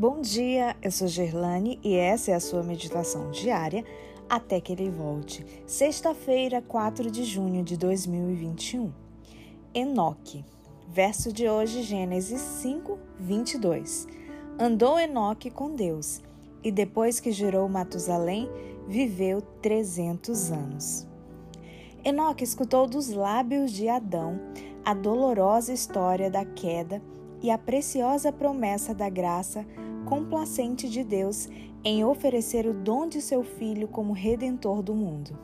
Bom dia, eu sou Gerlane e essa é a sua meditação diária até que ele volte. Sexta-feira, 4 de junho de 2021. Enoque. Verso de hoje, Gênesis 5, 22. Andou Enoque com Deus e depois que gerou Matusalém, viveu 300 anos. Enoque escutou dos lábios de Adão a dolorosa história da queda e a preciosa promessa da graça complacente de Deus em oferecer o dom de seu Filho como redentor do mundo.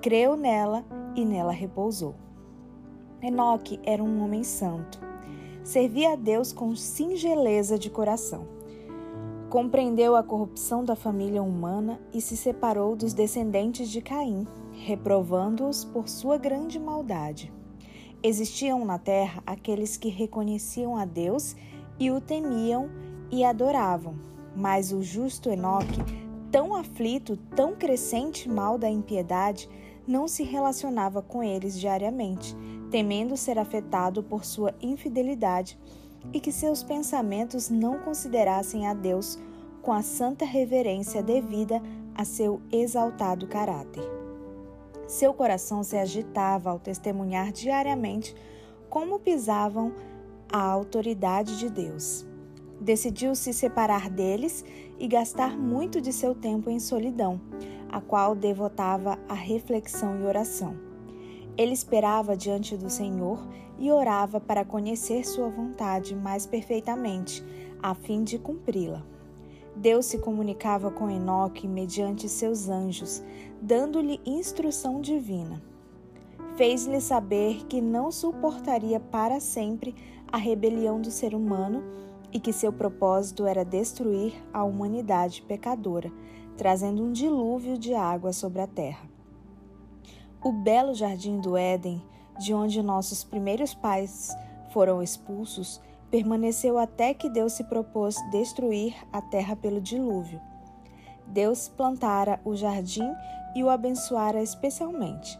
Creu nela e nela repousou. Enoque era um homem santo. Servia a Deus com singeleza de coração. Compreendeu a corrupção da família humana e se separou dos descendentes de Caim, reprovando-os por sua grande maldade. Existiam na terra aqueles que reconheciam a Deus e o temiam e adoravam, mas o justo Enoque, tão aflito, tão crescente mal da impiedade, não se relacionava com eles diariamente, temendo ser afetado por sua infidelidade e que seus pensamentos não considerassem a Deus com a santa reverência devida a seu exaltado caráter. Seu coração se agitava ao testemunhar diariamente como pisavam a autoridade de Deus. Decidiu se separar deles e gastar muito de seu tempo em solidão, a qual devotava à reflexão e oração. Ele esperava diante do Senhor e orava para conhecer sua vontade mais perfeitamente, a fim de cumpri-la. Deus se comunicava com Enoque mediante seus anjos, dando-lhe instrução divina. Fez-lhe saber que não suportaria para sempre a rebelião do ser humano e que seu propósito era destruir a humanidade pecadora, trazendo um dilúvio de água sobre a terra. O belo jardim do Éden, de onde nossos primeiros pais foram expulsos, permaneceu até que Deus se propôs destruir a terra pelo dilúvio. Deus plantara o jardim e o abençoara especialmente.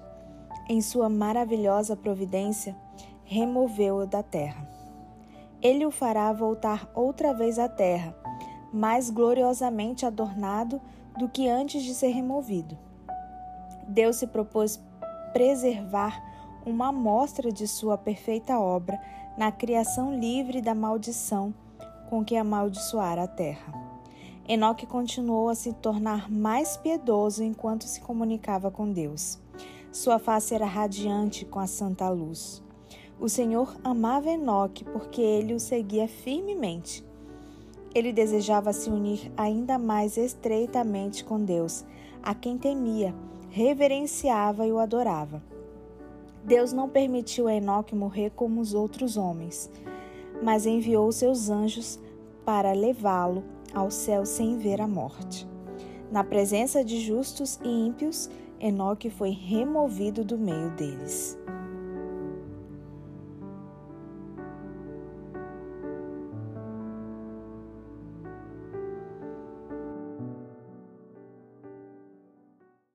Em sua maravilhosa providência, removeu-o da terra. Ele o fará voltar outra vez à terra, mais gloriosamente adornado do que antes de ser removido. Deus se propôs preservar uma amostra de sua perfeita obra na criação livre da maldição com que amaldiçoara a terra. Enoque continuou a se tornar mais piedoso enquanto se comunicava com Deus. Sua face era radiante com a santa luz. O Senhor amava Enoque porque ele o seguia firmemente. Ele desejava se unir ainda mais estreitamente com Deus, a quem temia, reverenciava e o adorava. Deus não permitiu a Enoque morrer como os outros homens, mas enviou seus anjos para levá-lo ao céu sem ver a morte. Na presença de justos e ímpios, Enoque foi removido do meio deles.